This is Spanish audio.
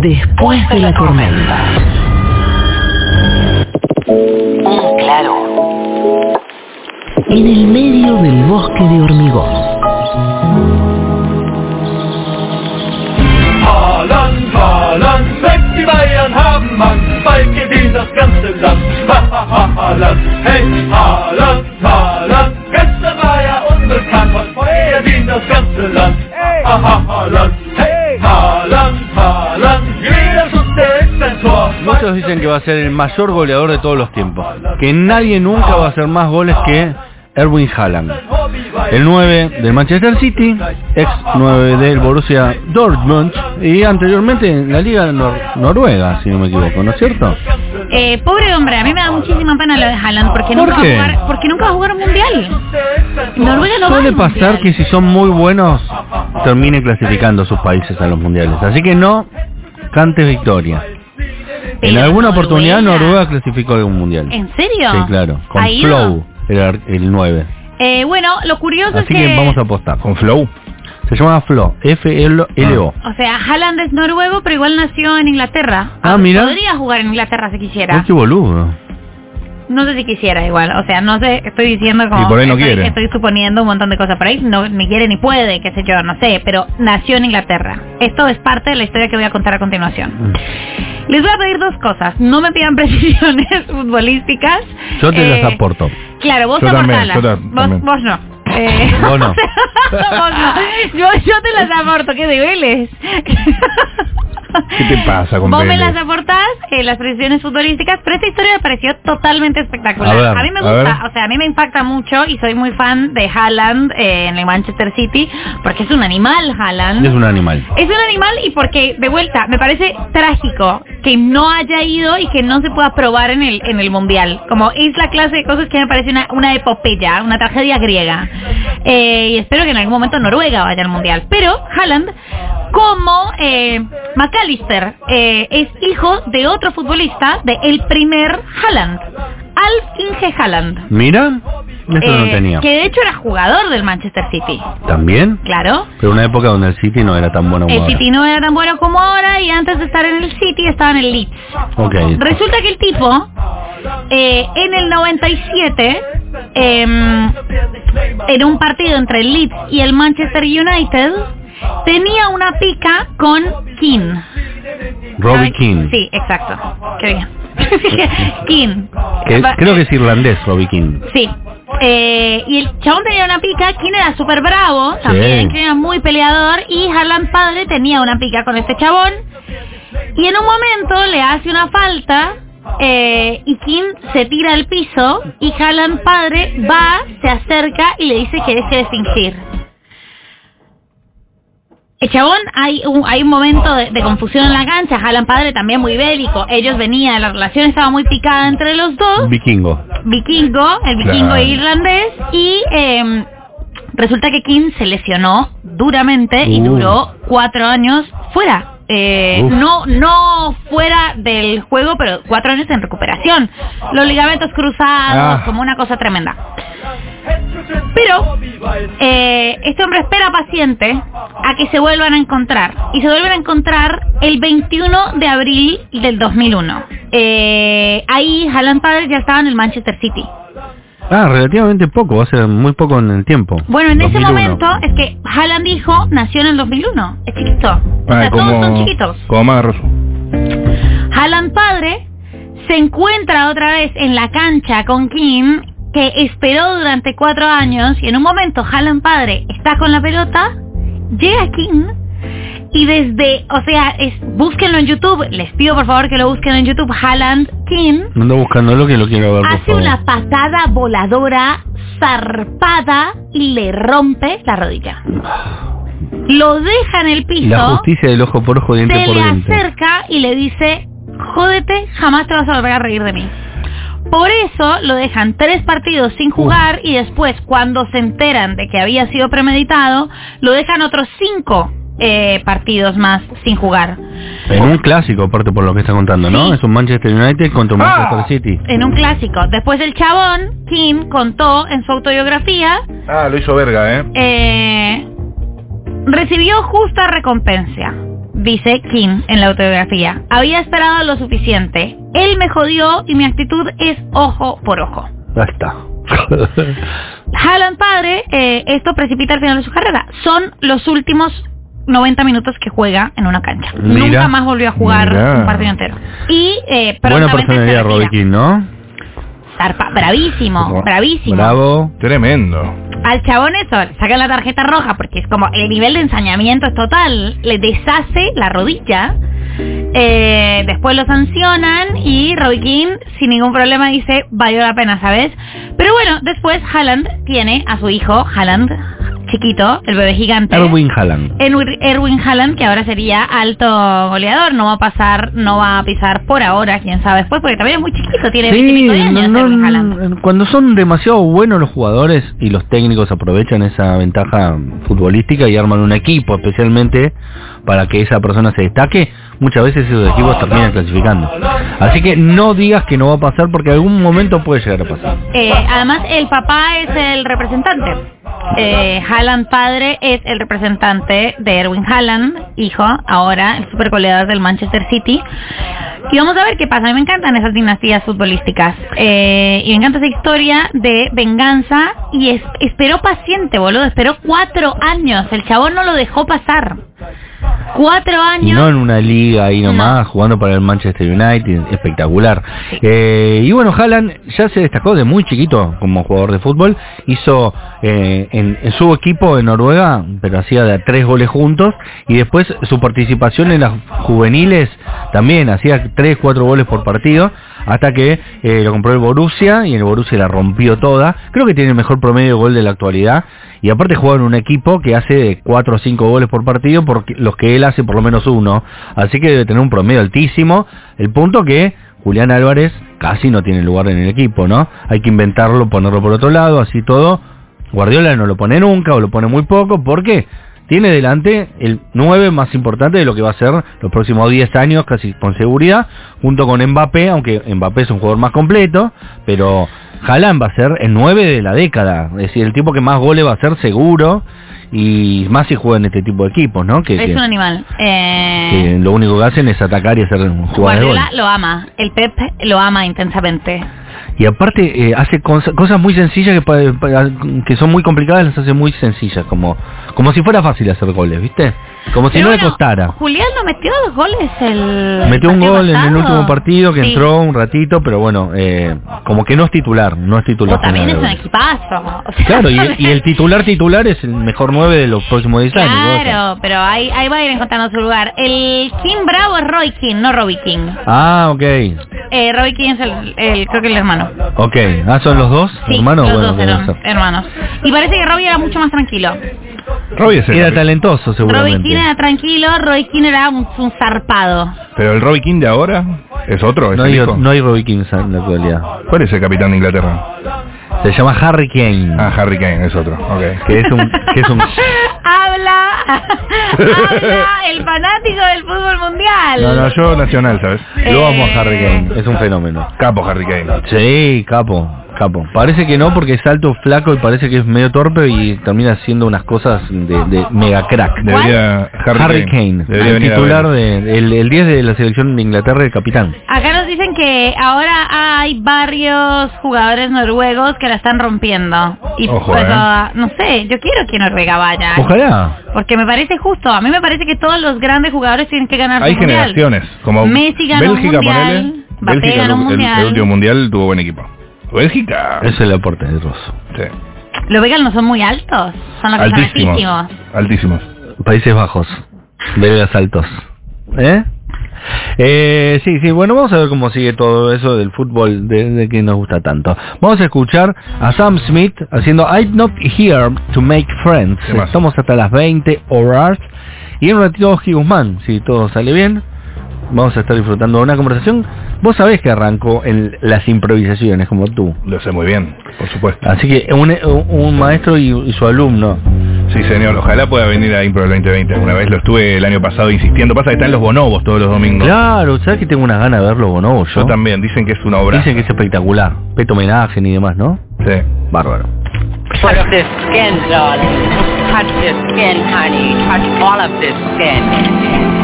después de la tormenta. Un claro. En el medio del bosque de hormigón. Haaland, Haaland, weg die Bayern haben Mann, bald gewinnt das ganze Land. Haaland, hey, Dicen que va a ser el mayor goleador de todos los tiempos. Que nadie nunca va a hacer más goles que Erwin Haaland. El 9 del Manchester City, ex 9 del Borussia Dortmund y anteriormente en la Liga Nor- Noruega, si no me equivoco, ¿no es cierto? Eh, pobre hombre, a mí me da muchísima pena lo de Haaland porque ¿Por nunca qué? va a jugar, porque nunca va a jugar un mundial. Noruega no Suele pasar mundial. que si son muy buenos terminen clasificando sus países a los mundiales. Así que no cantes victoria. En alguna oportunidad Noruega- clasificó a un mundial. ¿En serio? Sí, claro. Con ¿Ha ido? Flow era el 9. Eh, bueno, lo curioso Así es que que... vamos a apostar. ¿Con Flow? Se llama Flo. F-L-O. O sea, Haaland es noruego, pero igual nació en Inglaterra. Ah, mira. Podría jugar en Inglaterra si quisiera. Ay, qué boludo. No sé si quisiera igual, o sea, no sé, estoy diciendo como... Y por ahí no estoy, quiere. Estoy suponiendo un montón de cosas por ahí, no, ni quiere ni puede, qué sé yo, no sé, pero nació en Inglaterra. Esto es parte de la historia que voy a contar a continuación. Mm. Les voy a pedir dos cosas, no me pidan precisiones futbolísticas. Yo te Eh, las aporto. Claro, vos Yo también, aportalas. yo ta- vos, vos no. Eh, Vos no. vos no. Yo, yo te las aporto, ¿qué de? ¿Qué te pasa con Vos me las aportás, eh, las precisiones futbolísticas, pero esta historia me pareció totalmente espectacular. A ver, mí me gusta, o sea, a mí me impacta mucho y soy muy fan de Haaland eh, en el Manchester City, porque es un animal Haaland. Es un animal. Es un animal y porque, de vuelta, me parece trágico que no haya ido y que no se pueda probar en el, en el Mundial. Como es la clase de cosas que me parece una, una epopeya, una tragedia griega. Eh, y espero que en algún momento Noruega vaya al Mundial. Pero Haaland, como eh, McAllister, eh, es hijo de otro futbolista, de el primer Haaland, Alf Inge Haaland. Mira, eso no eh, tenía. Que de hecho era jugador del Manchester City. ¿También? Claro. Pero una época donde el City no era tan bueno como El ahora. City no era tan bueno como ahora y antes de estar en el City estaba en el Leeds. Ok. Resulta que el tipo, eh, en el 97, em, en un partido entre el Leeds y el Manchester United, tenía una pica con Keane. Robbie. King. Sí, exacto. Qué bien. Que- Va- creo que es irlandés, Robbie King. Sí. Eh, y el chabón tenía una pica, Keane era súper bravo, también, Keane era muy peleador, y Haaland padre tenía una pica con este chabón. Y en un momento le hace una falta, eh, y Keane se tira al piso, y Haaland padre va, se acerca y le dice que deje de fingir. El chabón, hay un, hay un momento de, de confusión en la cancha, Haaland padre también muy bélico, ellos venían, la relación estaba muy picada entre los dos, Vikingo. vikingo, el vikingo Claro. irlandés, y eh, resulta que King se lesionó duramente y duró cuatro años fuera. Eh, no, no fuera del juego, pero cuatro años en recuperación. Los ligamentos cruzados, Ah. como una cosa tremenda. Pero eh, este hombre espera paciente a que se vuelvan a encontrar. Y se vuelven a encontrar el 21 de abril del 2001. Eh, ahí Haaland padre ya estaba en el Manchester City. Ah, relativamente poco, va a ser muy poco en el tiempo. Bueno, en ese 2001. momento es que Haaland hijo nació en el 2001. Es chiquito. O Ah, sea, todos son chiquitos. Como Magarroso. Haaland padre se encuentra otra vez en la cancha con Kim, que esperó durante cuatro años, y en un momento Haaland padre está con la pelota, llega Kim, y desde, o sea, es, búsquenlo en YouTube, les pido por favor que lo busquen en YouTube, Haaland Kim, Ando buscándolo que lo quiero ver, por hace favor. una patada voladora zarpada y le rompe la rodilla. Lo deja en el piso La justicia del ojo por ojo, diente se por le diente. acerca y le dice, jódete, jamás te vas a volver a reír de mí. Por eso lo dejan tres partidos sin jugar y después cuando se enteran de que había sido premeditado, lo dejan otros cinco eh, partidos más sin jugar. En un clásico, aparte por lo que está contando, ¿no? Es un Manchester United contra un Manchester City. En un clásico. Después el chabón, Kim, contó en su autobiografía, Ah, lo hizo verga, ¿eh? eh, recibió justa recompensa. Dice Kim en la autobiografía. Había esperado lo suficiente. Él me jodió y mi actitud es ojo por ojo. Ya está. Haaland padre, eh, esto precipita el final de su carrera. Son los últimos 90 minutos que juega en una cancha. Mira. Nunca más volvió a jugar Mira. un partido entero. Y eh, Buena personalidad. Robbie King, ¿no? Zarpa- bravísimo, bravísimo. Bravo. Tremendo. Al chabón eso, le sacan la tarjeta roja porque es como el nivel de ensañamiento es total. Le deshace la rodilla. Eh, después lo sancionan y Robbie King sin ningún problema dice valió la pena, ¿sabes? Pero bueno, después Haaland tiene a su hijo, Haaland, chiquito, el bebé gigante. Erwin Haaland. Erwin Haaland, que ahora sería alto goleador, no va a pasar, no va a pisar por ahora, quién sabe después, porque también es muy chiquito, tiene 20 y pico de años no, Erwin Haaland. cuando son demasiado buenos los jugadores y los técnicos aprovechan esa ventaja futbolística y arman un equipo especialmente para que esa persona se destaque, muchas veces esos equipos terminan clasificando. Así que no digas que no va a pasar porque algún momento puede llegar a pasar. Eh, además, el papá es el representante. Eh, Haaland padre es el representante de Erwin Haaland, hijo, ahora el super goleador del Manchester City. Y vamos a ver qué pasa. A mí me encantan esas dinastías futbolísticas. Eh, y me encanta esa historia de venganza. Y es- esperó paciente, boludo. Esperó cuatro años. El chabón no lo dejó pasar. Cuatro Y años. no en una liga ahí nomás, jugando para el Manchester United, espectacular. Eh, y bueno, Haaland ya se destacó de muy chiquito como jugador de fútbol. Hizo eh, en, en su equipo en Noruega, pero hacía de tres goles juntos. Y después su participación en las juveniles también hacía tres, cuatro goles por partido. Hasta que eh, lo compró el Borussia y el Borussia la rompió toda. Creo que tiene el mejor promedio de gol de la actualidad. Y aparte juega en un equipo que hace de 4 o 5 goles por partido, porque los que él hace por lo menos uno. Así que debe tener un promedio altísimo. El punto que Julián Álvarez casi no tiene lugar en el equipo, ¿no? Hay que inventarlo, ponerlo por otro lado, así todo. Guardiola no lo pone nunca o lo pone muy poco, porque tiene delante el 9 más importante de lo que va a ser los próximos 10 años, casi con seguridad, junto con Mbappé, aunque Mbappé es un jugador más completo, pero Haaland va a ser el 9 de la década, es decir, el tipo que más goles va a ser seguro, y más si juega en este tipo de equipos, ¿no? Que, es que- un animal. Eh, que lo único que hacen es atacar y hacer un jugador de gol. Lo ama. El Pep lo ama intensamente. Y aparte eh, hace cos- cosas muy sencillas que, que son muy complicadas, las hace muy sencillas, como como si fuera fácil hacer goles, ¿viste? Como si Pero no le costara. Julián no metió dos goles el Metió un gol en el último partido que Sí. entró un ratito, pero bueno, eh, como que no es titular, no es titular. O también es un equipazo. O sea, Claro, y, y el titular titular es el mejor 9 de los próximos 10 años. Claro, pero ahí, ahí va a ir encontrando su lugar. El King Bravo es Roy King, no Robbie King. Ah, ok, Eh, Robbie King es el, el- creo que el hermano. ok. Ah, ¿son los dos Sí, hermanos? los Bueno, dos eran hermanos. Y parece que Robbie era mucho más tranquilo. Robbie es el Era talentoso Robbie seguramente. King era tranquilo, Roy King era un, un zarpado. Pero el Robbie King de ahora es otro, es No hay, hijo. no hay Robbie King en la actualidad. ¿Cuál es el capitán de Inglaterra? Se llama Harry Kane. Ah, Harry Kane, es otro. Ok. que es un que es un habla, habla el fanático del fútbol mundial. No, no, yo nacional, ¿sabes? lo amo Eh, a Harry Kane es un fenómeno Capo Harry Kane. sí capo capo parece que no porque es alto flaco y parece que es medio torpe y termina haciendo unas cosas de, de mega crack Debería Harry, Harry Kane, Debería el titular de el, el 10 de la selección de Inglaterra el capitán Acá nos dicen que ahora hay varios jugadores noruegos que la están rompiendo. Y Ojo, pues, eh. ah, no sé, yo quiero que Noruega vaya. ojalá Porque me parece justo. A mí me parece que todos los grandes jugadores tienen que ganar Hay mundial. generaciones, como Messi ganó un mundial, Bélgica, ganó un el- el último mundial tuvo buen equipo. Bélgica. ese es el aporte de Rosso Sí. Los belgas no son muy altos. Son los que son Altísimos. altísimos. Países Bajos belgas altos ¿eh? Eh, sí, sí, bueno, vamos a ver cómo sigue todo eso del fútbol de, de que nos gusta tanto. Vamos a escuchar a Sam Smith haciendo I'm not here to make friends. Estamos hasta las 20 horas. Y en un ratito Oski Guzmán, si todo sale bien. Vamos a estar disfrutando de una conversación. Vos sabés que arrancó en las improvisaciones, como tú. Lo sé muy bien, por supuesto. Así que un, un maestro y, y su alumno. Sí, señor. Ojalá pueda venir a Impro 2020. Alguna vez lo estuve el año pasado insistiendo. Pasa que están los bonobos todos los domingos. Claro, ¿sabes que tengo unas ganas de verlo, Bonobo? Yo también. Dicen que es una obra. Dicen que es espectacular. Peto homenaje ni demás, ¿no? Sí. Bárbaro. Touch this skin, darling. Touch this skin, honey. Touch all of this skin.